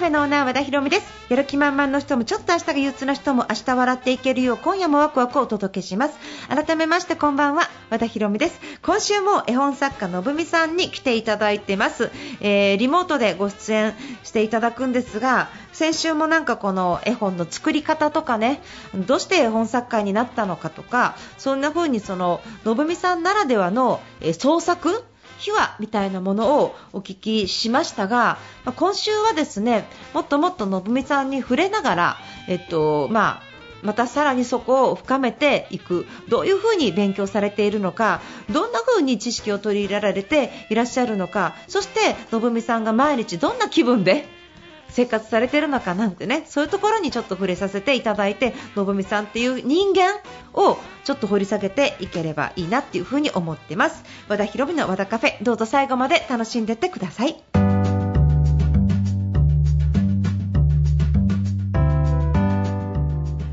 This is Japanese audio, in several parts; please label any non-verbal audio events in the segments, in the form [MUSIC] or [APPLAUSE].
フェのオーナー和田博美です。やる気満々の人もちょっと明日が憂鬱な人も明日笑っていけるよう今夜もワクワクをお届けします。改めましてこんばんは和田博美です。今週も絵本作家のぶみさんに来ていただいてます、えーリモートでご出演していただくんですが先週もなんかこの絵本の作り方とかねどうして絵本作家になったのかとかそんな風にそののぶみさんならではの、えー創作秘話みたいなものをお聞きしましたが、まあ今週はですねもっともっとのぶみさんに触れながら、えっとまあ、またさらにそこを深めていく。どういうふうに勉強されているのかどんなふうに知識を取り入れられていらっしゃるのかそしてのぶみさんが毎日どんな気分で生活されてるのかなんてねそういうところにちょっと触れさせていただいてのぶみさんっていう人間をちょっと掘り下げていければいいなっていうふうに思ってます和田博美の和田カフェどうぞ最後まで楽しんでってください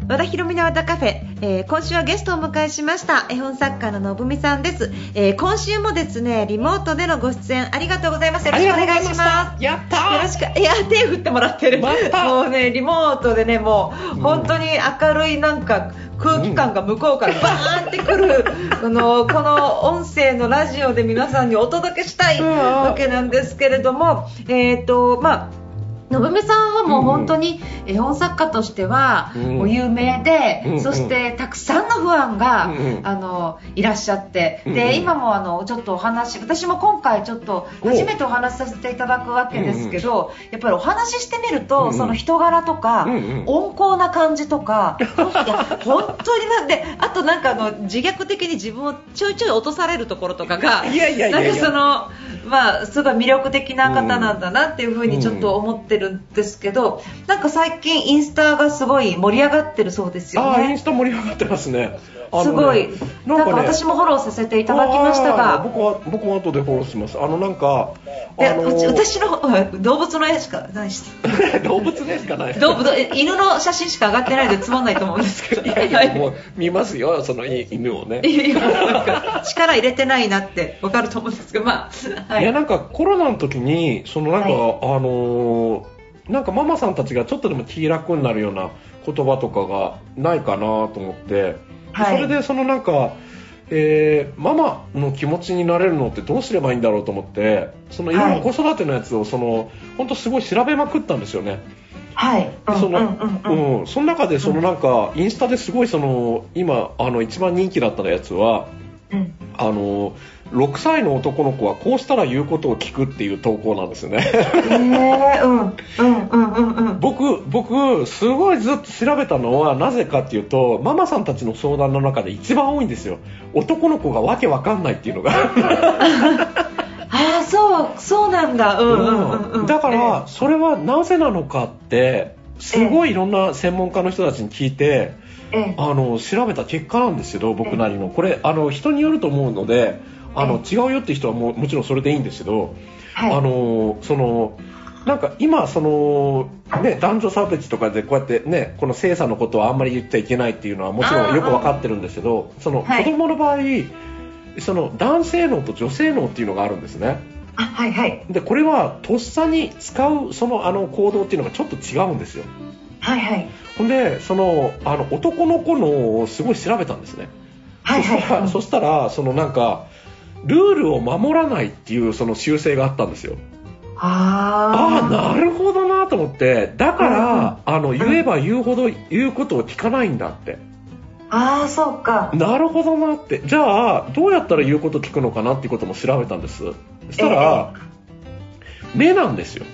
和田博美の和田カフェ、えー今週はゲストをお迎えしました。絵本作家ののぶみさんです、えー今週もですねリモートでのご出演ありがとうございます。よろしくお願いします。やったよろしく。いや手振ってもらってる。また。もうねリモートでねもう本当に明るいなんか空気感が向こうからバーンってくる、[LAUGHS] このこの音声のラジオで皆さんにお届けしたいうん。わけなんですけれどもえっ、とまあのぶめさんはもう本当に絵本作家としては有名で、うんそしてたくさんのファンが、うんあのいらっしゃって、うんで今もあのちょっとお話私も今回ちょっと初めてお話しさせていただくわけですけど、やっぱりお話ししてみると、うんその人柄とか、うんうん。温厚な感じとか、本当になんであとなんかあの自虐的に自分をちょいちょい落とされるところとかがいやいやいやいや。なんかそのまあすごい魅力的な方なんだなっていうふうにちょっと思ってるんですけど、なんか最近インスタがすごい盛り上がってるそうですよね。インスタ盛り上がってますね。ねすごい、なんかね私もフォローさせていただきましたが、僕は僕も後でフォローします。あのなんかであのー私の動物の絵しかないし [LAUGHS] 動物でしかない。動物え犬の写真しか上がってないのでつまんないと思うんですけど。いやいやもう見ますよその犬をね。いやいやなんか力入れてないなってわかると思うんですけどまあはい。いやなんかコロナの時にそのなんか、はい。あのーなんかママさんたちがちょっとでも気楽になるような言葉とかがないかなと思って、はい。それでそのなんか、えーママの気持ちになれるのってどうすればいいんだろうと思ってそのいろいろ子育てのやつをその本当すごい調べまくったんですよね。はい。そのうんうんうん。うんその中でそのなんかインスタですごいその今あの一番人気だったやつはうん。あの6歳の男の子はこうしたら言うことを聞くっていう投稿なんですよね。へえうんうんうんうんうん。僕僕すごいずっと調べたのはなぜかっていうとママさんたちの相談の中で一番多いんですよ。男の子がわけわかんないっていうのが。[LAUGHS] ああそうそうなんだ。うんうんうんうん。だからそれはなぜなのかってすごいいろんな専門家の人たちに聞いてええ。あの調べた結果なんですけど僕なりの。これあの人によると思うのであの違うよって人はもうもちろんそれでいいんですけどはい。あのそのなんか今その、ね、男女差別とかでこうやって、ね、この性差のことはあんまり言っちゃいけないっていうのはもちろんよく分かってるんですけどそのはい。子供の場合その男性脳と女性脳っていうのがあるんですね。あはいはい。でこれはとっさに使うそのあの行動っていうのがちょっと違うんですよはいはい。ほんでそのあの男の子のをすごい調べたんですね。はいそしたらはいそしたらそのなんかルールを守らないっていうその習性があったんですよ。あああなるほどなと思って。だから、あの言えば言うほど言うことを聞かないんだって。あああそうか。なるほどなって。じゃあどうやったら言うこと聞くのかなっていうことも調べたんです。そしたら、目なんですよ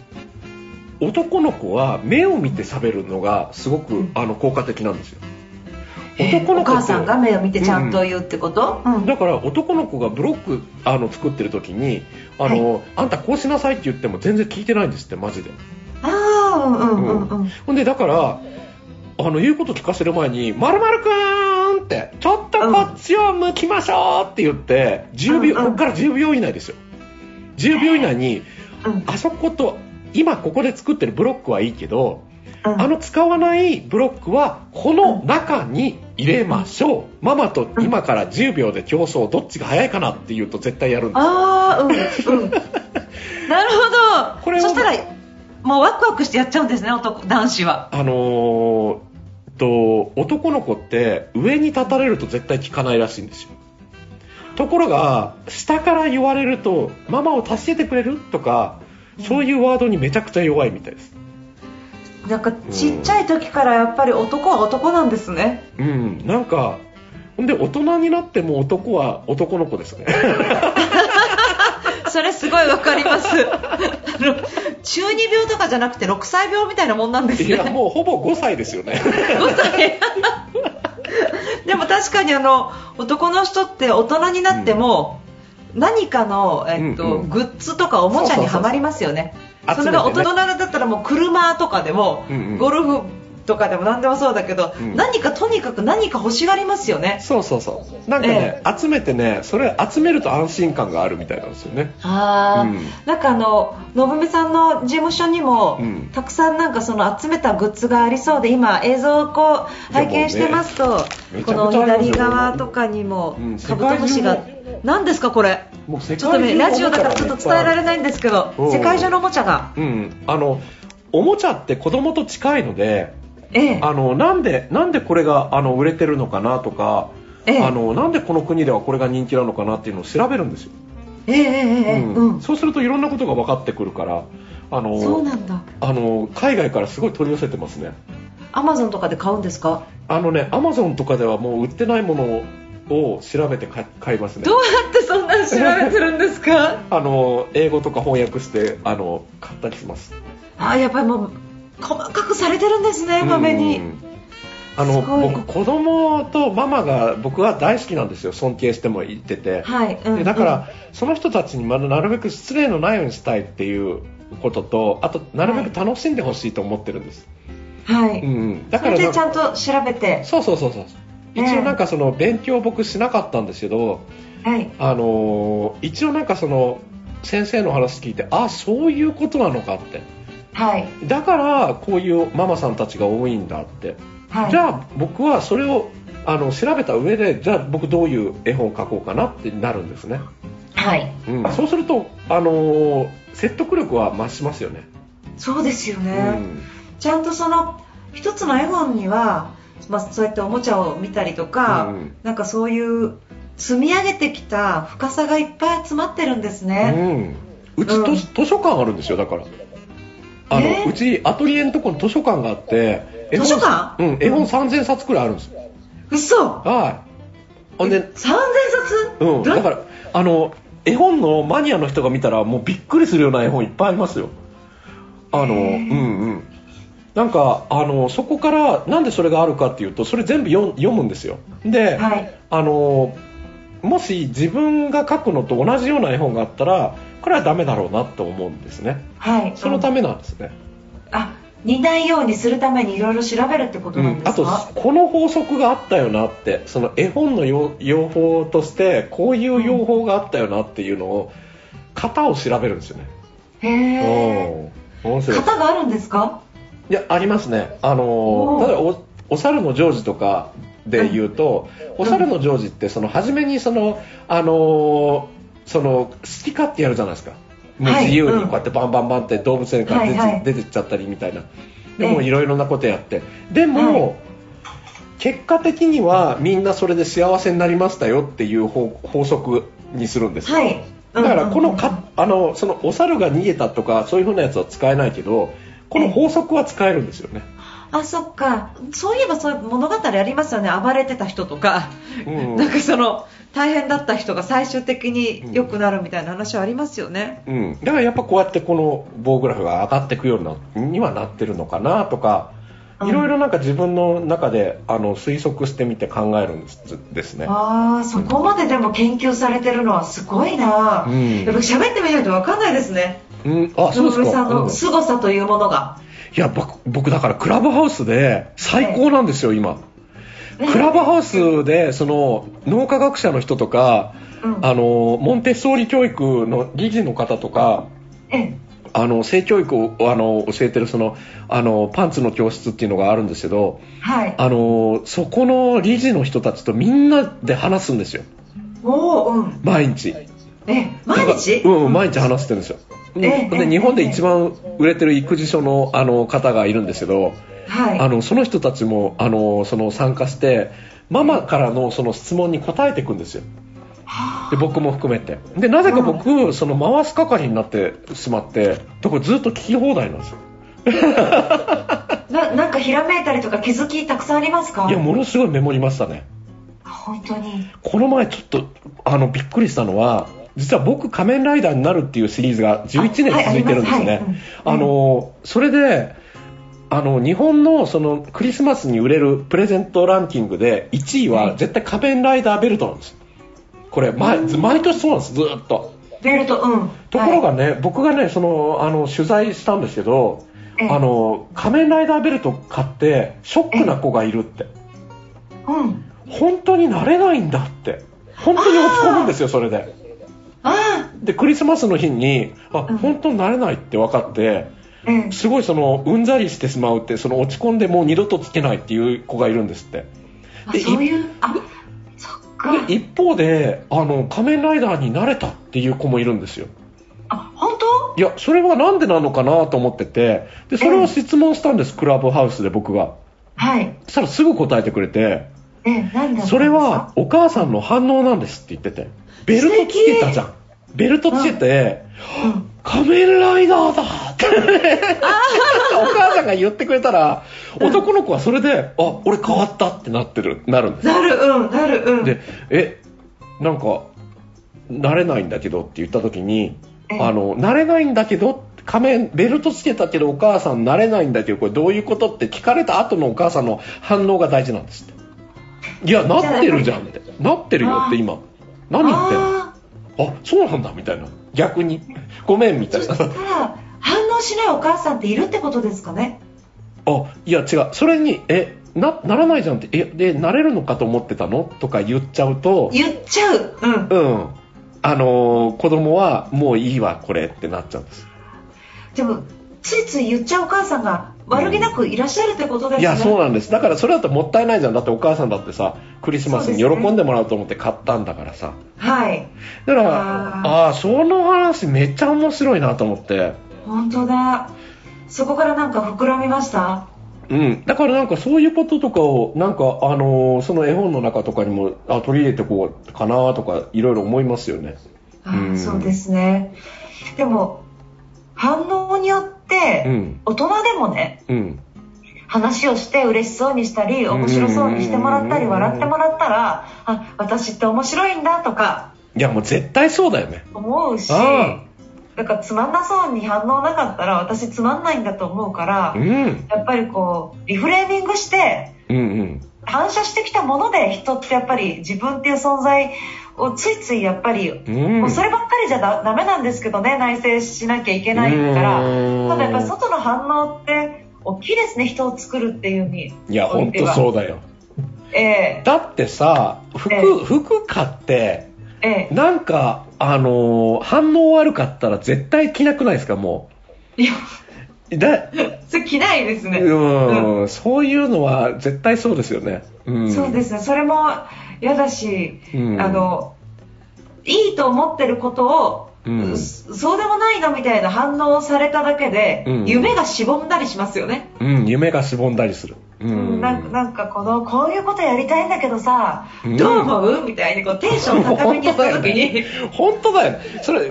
男の子は目を見て喋るのがすごく、うん。あの効果的なんですよ。え男の子お母さんが目を見てちゃんと言うってこと、うん。だから男の子がブロックあの作ってる時にあの、あんたこうしなさいって言っても全然聞いてないんですってマジで。ああうんうんうんうん。ほんでだからあの言うこと聞かせる前に「まるまるくーん」って「ちょっとこっちを向きましょう」って言って10秒、うんうん。ここから10秒以内ですよ。10秒以内にうん。あそこと今ここで作ってるブロックはいいけど、うん。あの使わないブロックはこの中に入れましょう、ママと今から10秒で競争どっちが早いかなって言うと絶対やるんです。ああうんうん。[LAUGHS] なるほど。これをそしたらもうワクワクしてやっちゃうんですね男男子は。あのーと男の子って上に立たれると絶対聞かないらしいんですよ。ところが下から言われるとママを助けてくれる？とかそういうワードにめちゃくちゃ弱いみたいです。なんかちっちゃい時からやっぱり男は男なんですね。うん。なんかほんで大人になっても男は男の子ですね。[LAUGHS] それすごいわかります。[LAUGHS] 中二病とかじゃなくて6歳病みたいなもんなんですいねやもうほぼ5歳ですよね。[LAUGHS] 5歳。でも確かにあの男の人って大人になっても、何かの、えっとうんうん。グッズとかおもちゃにはまりますよね。それが大人だったらもう車とかでも、うんうん。ゴルフとかでも何でもそうだけど、うん。何かとにかく何か欲しがりますよね。そうそうそう。なんかね、集めてねそれ集めると安心感があるみたいなんですよね。ああ、うん。なんかあの信美さんの事務所にも、うん。たくさんなんかその集めたグッズがありそうで今映像をこう拝見してますと、めちこの左側とかにもうん。カブトムシが、何ですかこれ？もう世ちょっとねラジオだからちょっと伝えられいないんですけどう。ん世界中のおもちゃが。うんあのおもちゃって子供と近いのでええ。あのなんでなんでこれがあの売れてるのかなとか、ええ。あのなんでこの国ではこれが人気なのかなっていうのを調べるんですよ、ええうん。うん。そうするといろんなことが分かってくるからあのそうなんだ。あの海外からすごい取り寄せてますね。アマゾンとかで買うんですか？あのねアマゾンとかではもう売ってないものを調べて買買いますね。どうやってそんなの調べてるんですか？あの英語とか翻訳してあの買ったりします。ああやっぱりもう細かくされてるんですねまめに。うんあの僕子供とママが僕は大好きなんですよ尊敬しても言ってて、はい、うんでだから、その人たちにまだなるべく失礼のないようにしたいっていうこととあとなるべく楽しんでほしいと思ってるんです、うんはい、うん、だからなそれでちゃんと調べて。そうそうそうそう。ええ一応なんかその勉強僕しなかったんですけど、はい。あのー一応なんかその先生の話聞いてあそういうことなのかって。はい。だからこういうママさんたちが多いんだって。はい。じゃあ僕はそれをあの調べた上でじゃあ僕どういう絵本を描こうかなってなるんですね、はい。うん、そうすると、あのー説得力は増しますよね、そうですようね、ん。ちゃんとその一つの絵本には、まあ、そうやっておもちゃを見たりとか、うんなんかそういう積み上げてきた深さがいっぱい詰まってるんですね、うん、うち、うん。図図書館あるんですよだから。あの、えー？うちアトリエのところに図書館があって絵本図書館？うん絵本3000冊くらいあるんです。よ、嘘。はい。ほんで3000冊？うん、だからあの絵本のマニアの人が見たらもうびっくりするような絵本いっぱいありますよ。あの、うんうんなんかあのそこからなんでそれがあるかっていうとそれ全部読読むんですよ。で、はい。あのもし自分が書くのと同じような絵本があったらこれはダメだろうなと思うんですね。はい。そのためなんですね、あ似ないようにするためにいろいろ調べるってことなんであとすか、この法則があったよなってその絵本の用用法としてこういう用法があったよなっていうのを型を調べるんですよね。へえうん。面白い型があるんですか？いやありますね。あのおー。ー例えばおお猿のジョージとかで言うと、お猿のジョージってその初めにそのあのーその好き勝手やるじゃないですか。もうはい。自由にうんこうやってバンバンバンって動物園から出て,、は出てっちゃったりみたいな。でええ。もいろいろなことやって。でも、はい。結果的にはみんなそれで幸せになりましたよっていう法法則にするんですよ。はい。だからこのかあのそのお猿が逃げたとかそういう風なやつは使えないけどこの法則は使えるんですよね、あそっか。そういえばそういう物語ありますよね。暴れてた人とか、うん。なんかその大変だった人が最終的に良くなるみたいな話はありますよね、うん、だからやっぱこうやってこの棒グラフが上がっていくようになにはなってるのかなとかうん。いろいろなんか自分の中であの推測してみて考えるんですですね。ああそこまででも研究されてるのはすごいな、うん。やっぱ喋ってみないと分かんないですねうん、あそうですさんのうん。い凄さというものが、や僕僕だからクラブハウスで最高なんですよ今。えクラブハウスでその脳科学者の人とかうん。あのモンテッソーリ教育の理事の方とかえあの性教育をあの教えてるそのあのパンツの教室っていうのがあるんですけどはい。あのそこの理事の人たちとみんなで話すんですよ。うん。毎日。え、毎日？うん、毎日話してるんですよ。ええで日本で一番売れてる育児書のあの方がいるんですけど、はい。あのその人たちもあのその参加してママからのその質問に答えていくんですよ。で僕も含めて。でなぜか僕、その回す係になってしまってだからずっと聞き放題なんですよ。[LAUGHS] ななんかひらめいたりとか気づきたくさんありますか？いやものすごいメモりましたね。本当に。この前ちょっとあのびっくりしたのは実は僕仮面ライダーになるっていうシリーズが11年続いてるんですね、あのそれであの日本のそのクリスマスに売れるプレゼントランキングで1位ははい。絶対仮面ライダーベルトなんです。これ毎毎年そうなんですずーっと。ベルト、うん。ところがはい、ね、僕がねそのあの取材したんですけどええ。あの仮面ライダーベルト買ってショックな子がいるって。うん。本当になれないんだって。本当に落ち込むんですよそれで。あでクリスマスの日にあうん。本当になれないって分かってあ、ええ。すごいそのうんざりしてしまうってその落ち込んでもう二度とつけないっていう子がいるんですって。あでそういう、あ、そっか。で一方であの仮面ライダーになれたっていう子もいるんですよ。あ、本当？いやそれはなんでなのかなと思っててでそれを質問したんです、クラブハウスで僕が。はい。そしたらすぐ答えてくれてえんですか？それは、お母さんの反応なんですって言っててベルトつけたじゃん。ベルトつけて、うん。仮面ライダーだって。お母さんが言ってくれたら男の子はそれであ俺変わったってなってる。なるんです。なる、うん、なる、うん。でえなんか慣れないんだけどって言った時にええ。あの慣れないんだけど仮面ベルトつけたけどお母さん慣れないんだけどこれどういうことって聞かれた後のお母さんの反応が大事なんですって。いやなってるじゃんって。なってるよって今何言ってんの？ああそうなんだみたいな。逆に。[LAUGHS] ごめんみたいな。ーそしたら、反応しないお母さんっているってことですかね？あいや違う。それにえなならないじゃんって。えでなれるのかと思ってたの？とか言っちゃうと。言っちゃう。うん。うん。あのー子供はもういいわこれってなっちゃうんです。でも、ついつい言っちゃうお母さんが悪気なくいらっしゃるってことですね。いやそうなんですだからそれだともったいないじゃんだってお母さんだってさクリスマスに喜んでもらおうと思って買ったんだからさはい。だからあーあその話めっちゃ面白いなと思って本当だ。そこからなんか膨らみました？うん、だからなんかそういうこととかをなんかあのーその絵本の中とかにもあ取り入れてこうかなとかいろいろ思いますよね。あうんそうですね。でも、反応によって、うん。大人でもね、うん。話をして嬉しそうにしたり、面白そうにしてもらったり、笑ってもらったら、あ、私って面白いんだとかいやもう絶対そうだよね。思うし、あだからつまんなそうに反応なかったら私つまんないんだと思うからう、ん。やっぱりこう、リフレーミングして、うんうん。反射してきたもので人ってやっぱり自分っていう存在をついついやっぱり、うん。そればっかりじゃだダメなんですけどね内省しなきゃいけないから。うん。ただやっぱり外の反応って大きいですね人を作るっていう意味いや本当そうだよ。ええ。だってさ服、ええ。服買ってええ。なんかあのー反応悪かったら絶対着なくないですかもいやう。だ [LAUGHS] それ着ないですね、うん、そういうのは絶対そうですよね。うん、そうですね。それも嫌だし、うん。あのいいと思ってることを、うん。そそうでもないのみたいな反応をされただけで、うん。夢がしぼんだりしますよね。うん、夢がしぼんだりする。ううんなんかなんかこのこういうことやりたいんだけどさ、うんどう思う？みたいにこうテンション高めに言った時に、[LAUGHS] 本当だよね。それ、もう、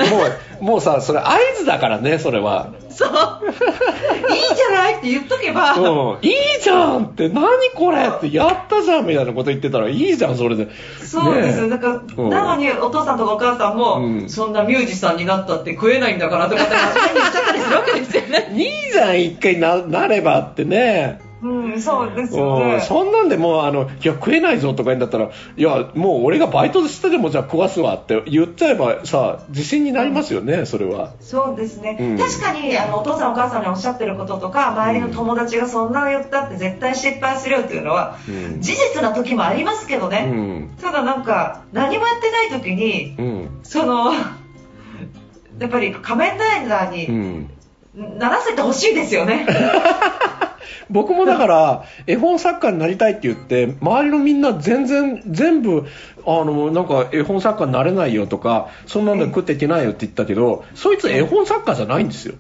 [LAUGHS] もうさ、それ合図だからね、それは。そういいじゃないって言っとけば、うん。いいじゃんって、何これって、やったじゃんみたいなこと言ってたら、いいじゃん、それで。そうですよ、ねだから、うんなのにお父さんとかお母さんも、うんそんなミュージシャンになったって食えないんだからとかって真面目に言っちゃったりするわけですよね。[LAUGHS] いいじゃん、一回な、なればってね。うん、そうですようん、ね。そんなんでもう、あの、いや、食えないぞとか言うんだったら、いや、もう俺がバイトしてでもじゃあ食わすわって言っちゃえばさ、自信になりますよね、それは。そうですね、うん確かにあのお父さんお母さんにおっしゃってることとか周りの友達がそんなの言ったって絶対失敗するよっていうのは、うん事実な時もありますけどうね、ん。ただなんか何もやってない時にうん。そのやっぱり仮面ライダーにうん。ならせてほしいですよね。[LAUGHS] 僕もだから、絵本作家になりたいって言って、周りのみんな全然、全部、あの、なんか絵本作家になれないよとか、そんなんで食っていけないよって言ったけど、そいつ絵本作家じゃないんですよ。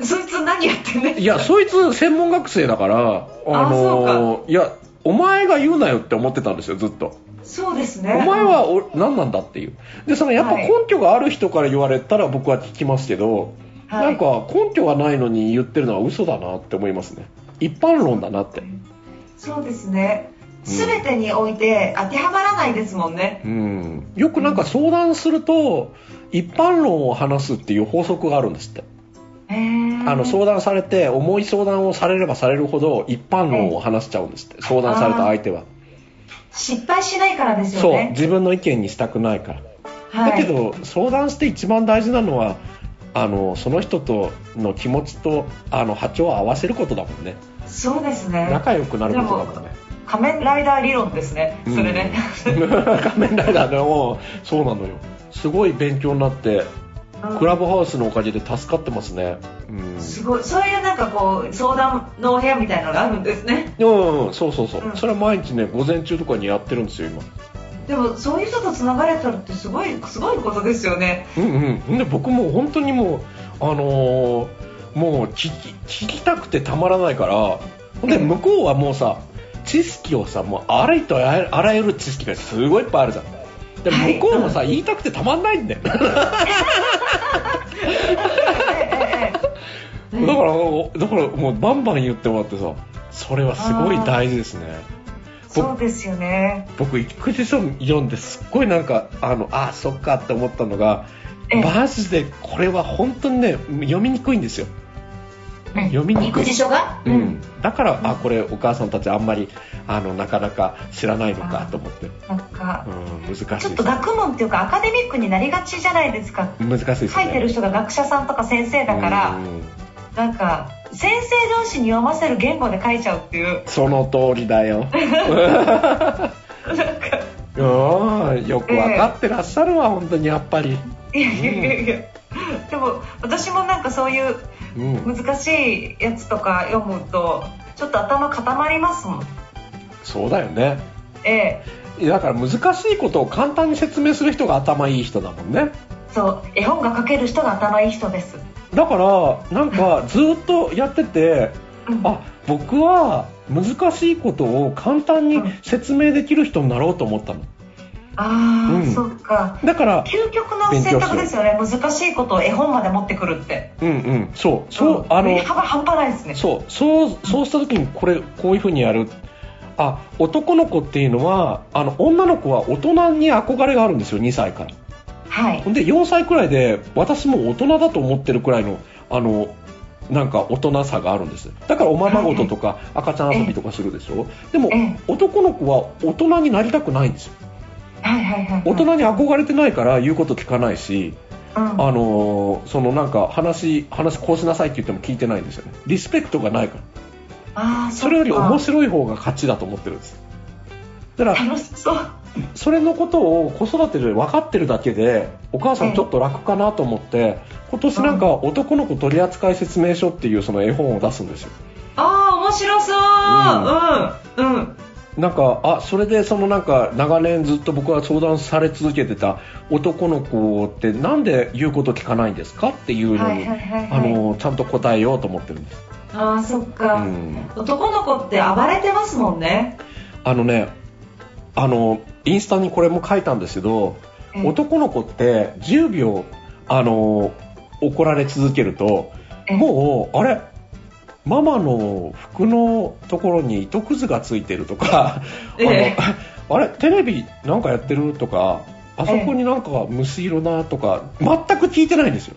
そいつ何やってんねんいや、そいつ専門学生だから、あの、いや、お前が言うなよって思ってたんですよ、ずっと。そうですね。お前はお何なんだっていう。で、そのやっぱはい根拠がある人から言われたら僕は聞きますけど、はいなんか根拠がないのに言ってるのは嘘だなって思いますね。一般論だなって。そうですね。うんすべてにおいて当てはまらないですもんね。うん。よくなんか相談すると、一般論を話すっていう法則があるんですって。あの相談されて、重い相談をされればされるほど一般論を話しちゃうんですって。相談された相手は。失敗しないからですそう。よね。自分の意見にしたくないから。はい、だけど相談して一番大事なのはあのその人との気持ちとあの波長を合わせることだもんねそうですね。仲良くなることだもんね仮面ライダー理論ですね。それね。う [LAUGHS] ん仮面ライダーでもそうなのよすごい勉強になってうんクラブハウスのおかげで助かってますねうんすごい。そういうなんかこう相談のお部屋みたいなのがあるんですね。うん、うんそうそうそう、うんそれは毎日ね午前中とかにやってるんですよ今でもそういう人とつながれたらってすごいすごいことですよね。うんうん。で僕もう本当にもうあのーもう聞き聞きたくてたまらないからで向こうはもうさ知識をさもうあらゆるあらゆる知識がすごいいっぱいあるじゃん。ではい。向こうもさ、言いたくてたまんないんだよ。[LAUGHS] だからだからもうバンバン言ってもらってさそれはすごい大事ですねそうですよね。僕育児書読んですっごいなんかあのあそっかって思ったのがええ。マジでこれは本当にね読みにくいんですよ。読みにくい。育児書が、うん、だから、あこれお母さんたちあんまりあのなかなか知らないのかと思って、なんか。うん、難しいちょっと学問っていうかアカデミックになりがちじゃないですか。難しいですね。書いてる人が学者さんとか先生だから、うんなんか先生同士に読ませる言語で書いちゃうっていう。その通りだよ [LAUGHS] うんよく分かってらっしゃるわ本当にやっぱり、いやいやいやいや。でも私もなんかそういううん、難しいやつとか読むとちょっと頭固まりますもん。そうだよねええ。だから難しいことを簡単に説明する人が頭いい人だもんねそう絵本が書ける人が頭いい人です。だからなんか [LAUGHS] ずっとやっててうん。あ僕は難しいことを簡単に説明できる人になろうと思ったの。ああ、うん。そっか。だから究極の選択ですよね。難しいことを絵本まで持ってくるって。うんうん。そう。そう、んあの幅半端ないですね。そう。そうそうした時にこれこういう風にやる。あ男の子っていうのはあの女の子は大人に憧れがあるんですよ2歳からはい。で4歳くらいで私も大人だと思ってるくらいのあのなんか大人さがあるんです。だからおままごととか赤ちゃん遊びとかするでしょ。でもええ。男の子は大人になりたくないんですよ。はいはいはい。大人に憧れてないから言うこと聞かないしうん。あのーそのなんか話話こうしなさいって言っても聞いてないんですよね。リスペクトがないから。それより面い。白い方が勝ちだと思ってるんです。だから楽しそう。それのことを子育てで分かってるだけでお母さんちょっと楽かなと思って今年なんか男の子取扱説明書っていうその絵本を出すんですよああ、面白そう。うん。うん。なんかあそれでそのなんか長年ずっと僕は相談され続けてた男の子ってなんで言うこと聞かないんですかっていうのにちゃんと答えようと思ってるんですああ、そっか。うん男の子って暴れてますもんね。あのねあのインスタにこれも書いたんですけどええ男の子って10秒あの怒られ続けるとえもうあれママの服のところに糸くずがついてるとか、[LAUGHS] ええあのあれテレビなんかやってるとかあそこになんか虫色だとか全く聞いてないんですよ。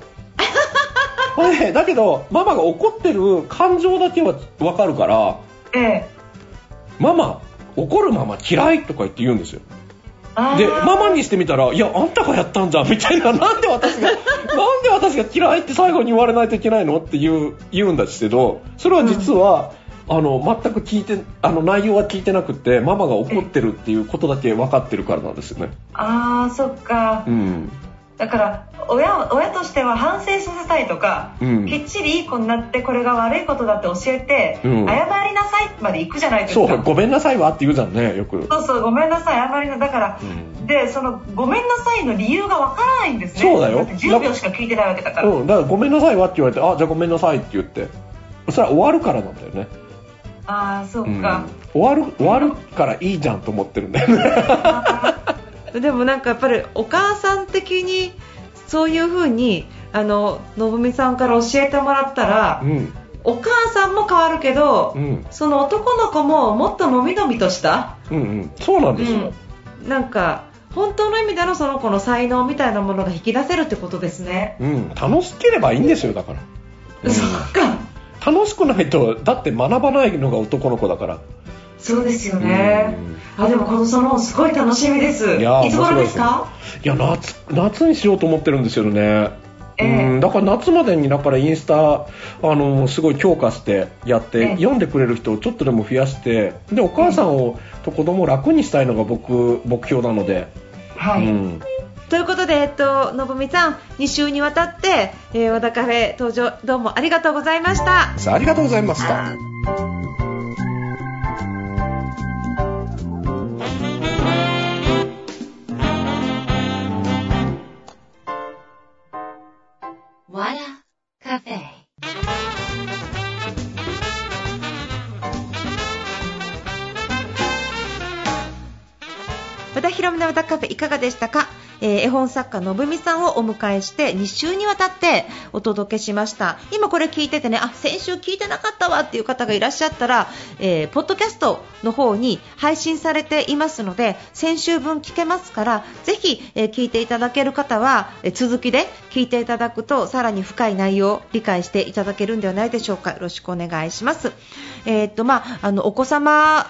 [LAUGHS] だけどママが怒ってる感情だけはわかるからええ。ママ怒るママ嫌いとか言って言うんですよ。で、ママにしてみたら、いや、あんたがやったんじゃん、みたいな、なんで私が、[LAUGHS] なんで私が嫌いって最後に言われないといけないのって言う、言うんですけど、それは実は、あの、全く聞いて、あの、内容は聞いてなくて、ママが怒ってるっていうことだけ分かってるからなんですよね。あー、そっかう。ん。だから親親としては反省させたいとか、うん。きっちりいい子になってこれが悪いことだって教えて、うん。謝りなさいまで行くじゃないですか。そう、ごめんなさいわって言うじゃんね、よく。そうそうごめんなさい謝りなだから、うん。でそのごめんなさいの理由がわからないんですね。そうだよ。って10秒しか聞いてないわけだから、うん、だからごめんなさいわって言われて、あ、じゃあごめんなさいって言って。それは終わるからなんだよね。ああそううん。か、終わる、終わるからいいじゃんと思ってるんだよね。[LAUGHS] でもなんかやっぱりお母さん的にそういう風にあののぶみさんから教えてもらったら、うん。お母さんも変わるけど、うん。その男の子ももっとのびのびとした、うんうん。そうなんですよ。うん、なんか本当の意味でのその子の才能みたいなものが引き出せるってことですね。うん。楽しければいいんですよ、だから。うんそっか楽しくないと、だって学ばないのが男の子だから。そうですよね。あでもこのそのすごい楽しみです。いやーいつ頃ですか？いや、夏、夏にしようと思ってるんですよね。ええうん、だから夏までにだからインスタあのすごい強化してやって、ええ読んでくれる人をちょっとでも増やしてでお母さんを、と子供を楽にしたいのが僕目標なので、はい。うん、ということで、えっと、のぶみさん、2週にわたって、えー、和田カフェ登場、どうもありがとうございました。さあありがとうございました。和田博美の和田カフェいかがでしたか、えー絵本作家のぶみさんをお迎えして2週にわたってお届けしました今これ聞いててねあ先週聞いてなかったわっていう方がいらっしゃったら、えーポッドキャストの方に配信されていますので先週分聞けますからぜひ、えー聞いていただける方は、え続きで聞いていただくとさらに深い内容を理解していただけるんではないでしょうかよろしくお願いしますえっとまああのお子様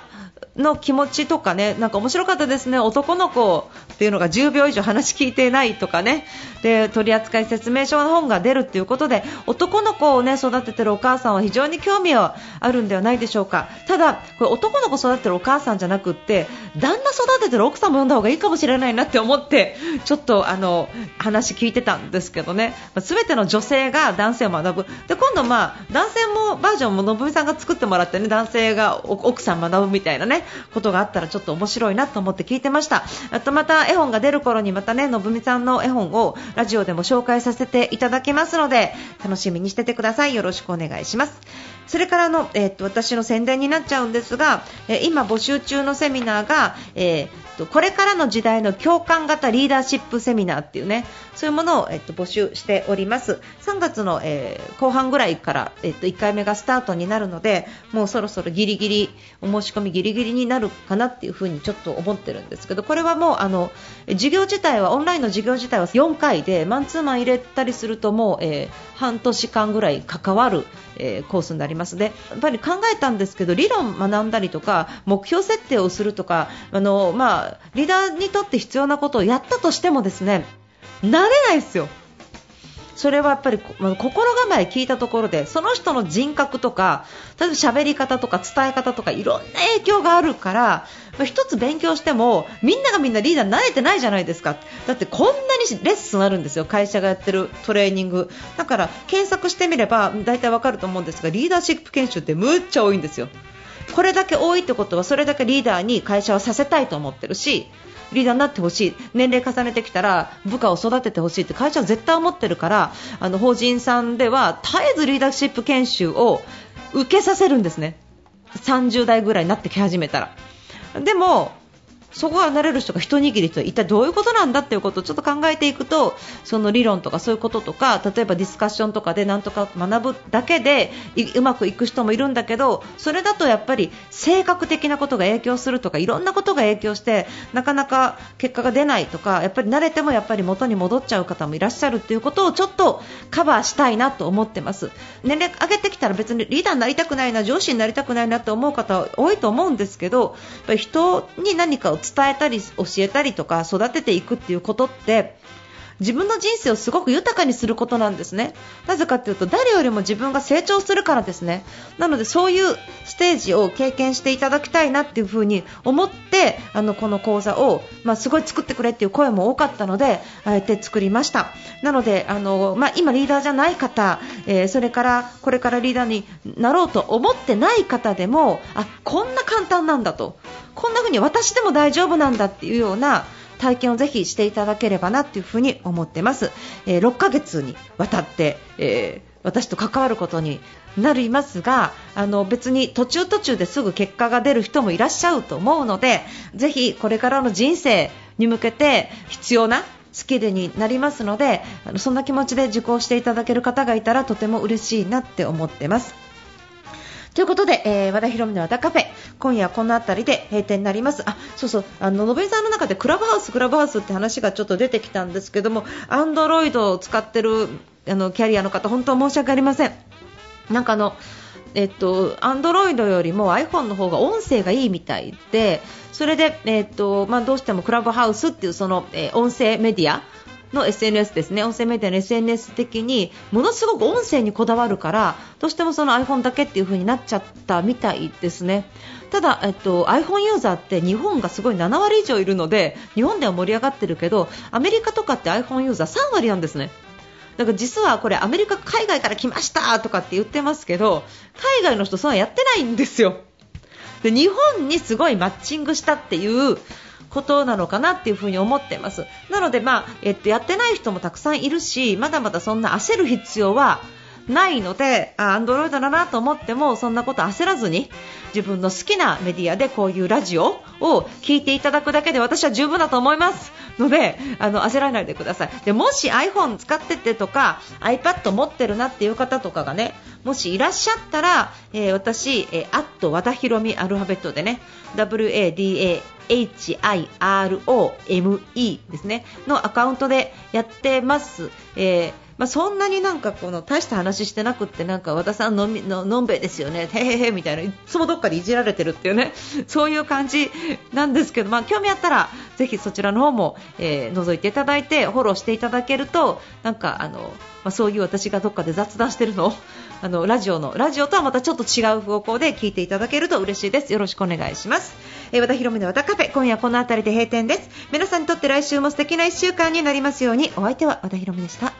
の気持ちとかね、なんか面白かったですね、男の子っていうのが10秒以上話聞いてないとかね、で取扱説明書の本が出るっていうことで、男の子をね育ててるお母さんは非常に興味はあるんではないでしょうか。ただ、これ男の子育ててるお母さんじゃなくって、旦那育ててる奥さんも読んだ方がいいかもしれないなって思って、ちょっとあの話聞いてたんですけどね、すべての女性が男性を学ぶ。で今度まあ男性もバージョンものぶみさんが作ってもらってね、男性が奥さん学ぶみたいなねことがあったらちょっと面白いなと思って聞いてました。あとまた絵本が出る頃にまたねのぶみさんの絵本をラジオでも紹介させていただきますので楽しみにしててください。よろしくお願いします。それからの、えーっと私の宣伝になっちゃうんですが、えー今募集中のセミナーが、えーとこれからの時代の共感型リーダーシップセミナーっていうねそういうものを、えっと募集しております。3月の、えー後半ぐらいから、えっと1回目がスタートになるのでもうそろそろギリギリお申し込みギリギリになるかなっていうふうにちょっと思ってるんですけどこれはもうあの授業自体はオンラインの授業自体は4回でマンツーマン入れたりするともう、えー半年間ぐらい関わる、えーコースになります。でやっぱり考えたんですけど理論学んだりとか目標設定をするとかあの、まあ、リーダーにとって必要なことをやったとしてもですね慣れないですよ。それはやっぱりま心構え聞いたところでその人の人格とか例えば喋り方とか伝え方とかいろんな影響があるから、まあ一つ勉強してもみんながみんなリーダー慣れてないじゃないですか。だってこんなにレッスンあるんですよ。会社がやってるトレーニング。だから検索してみれば大体わかると思うんですがリーダーシップ研修ってむっちゃ多いんですよ。これだけ多いってことはそれだけリーダーに会社をさせたいと思ってるしリーダーになってほしい。年齢重ねてきたら部下を育ててほしいって会社は絶対思ってるからあの法人さんでは絶えずリーダーシップ研修を受けさせるんですね。30代ぐらいになってき始めたら。でもそこが慣れる人が一握りと一体どういうことなんだっていうことをちょっと考えていくとその理論とかそういうこととか例えばディスカッションとかでなんとか学ぶだけでうまくいく人もいるんだけどそれだとやっぱり性格的なことが影響するとかいろんなことが影響してなかなか結果が出ないとかやっぱり慣れてもやっぱり元に戻っちゃう方もいらっしゃるっていうことをちょっとカバーしたいなと思ってます。年齢上げてきたら別にリーダーになりたくないな上司になりたくないなって思う方は多いと思うんですけどやっぱり人に何かを伝えたり教えたりとか育てていくっていうことって自分の人生をすごく豊かにすることなんですね。なぜかというと誰よりも自分が成長するからですね。なのでそういうステージを経験していただきたいなっていうふうに思ってあのこの講座を、まあ、すごい作ってくれっていう声も多かったのであえて作りました。なのであの、まあ、今リーダーじゃない方、えー、それからこれからリーダーになろうと思ってない方でもあこんな簡単なんだとこんな風に私でも大丈夫なんだっていうような体験をぜひしていただければなというふに思ってます、えー、6ヶ月にわたって、えー、私と関わることになりますがあの別に途中途中ですぐ結果が出る人もいらっしゃると思うのでぜひこれからの人生に向けて必要なスキルになりますのでそんな気持ちで受講していただける方がいたらとても嬉しいなって思ってます。ということで、えー、和田博美の和田カフェ、今夜この辺りで閉店になります。あ、そうそう、あの、延べさんの中でクラブハウス、クラブハウスって話がちょっと出てきたんですけども、アンドロイドを使ってる、あの、キャリアの方、本当申し訳ありません。なんかあの、えっと、アンドロイドよりも iPhone の方が音声がいいみたいで、それで、えっと、まあ、どうしてもクラブハウスっていうその、えー、音声メディアの SNS ですね、音声メディアの SNS 的にものすごく音声にこだわるからどうしてもその iPhone だけっていう風になっちゃったみたいですね。ただ、えっと、iPhone ユーザーって日本がすごい7割以上いるので日本では盛り上がってるけどアメリカとかって iPhone ユーザー3割なんですね。だから実はこれアメリカ海外から来ましたとかって言ってますけど海外の人そんなやってないんですよ。で日本にすごいマッチングしたっていうことなのかなっていうふに思ってます。なので、まあえっと、やってない人もたくさんいるしまだまだそんな焦る必要はないので、アンドロイドだなと思ってもそんなこと焦らずに自分の好きなメディアでこういうラジオを聞いていただくだけで私は十分だと思いますのであの焦らないでください。でもし iPhone 使っててとか iPad 持ってるなっていう方とかがねもしいらっしゃったら、えー、私、えー、アット和田ひろみアルファベットでね WADA HIROME ですねのアカウントでやってます。えーまあ、そんなになんかこの大した話してなくってなんか和田さんのみののんべえですよね、へへへみたいないつもどっかでいじられてるっていうね [LAUGHS] そういう感じなんですけど、まあ、興味あったらぜひそちらの方も、えー、覗いていただいてフォローしていただけるとなんかあの、まあ、そういう私がどっかで雑談してるのを [LAUGHS] あのラジオのラジオとはまたちょっと違う方向で聞いていただけると嬉しいです。よろしくお願いします。えー、和田広美の和田カフェ今夜この辺りで閉店です。皆さんにとって来週も素敵な1週間になりますようにお相手は和田広美でした。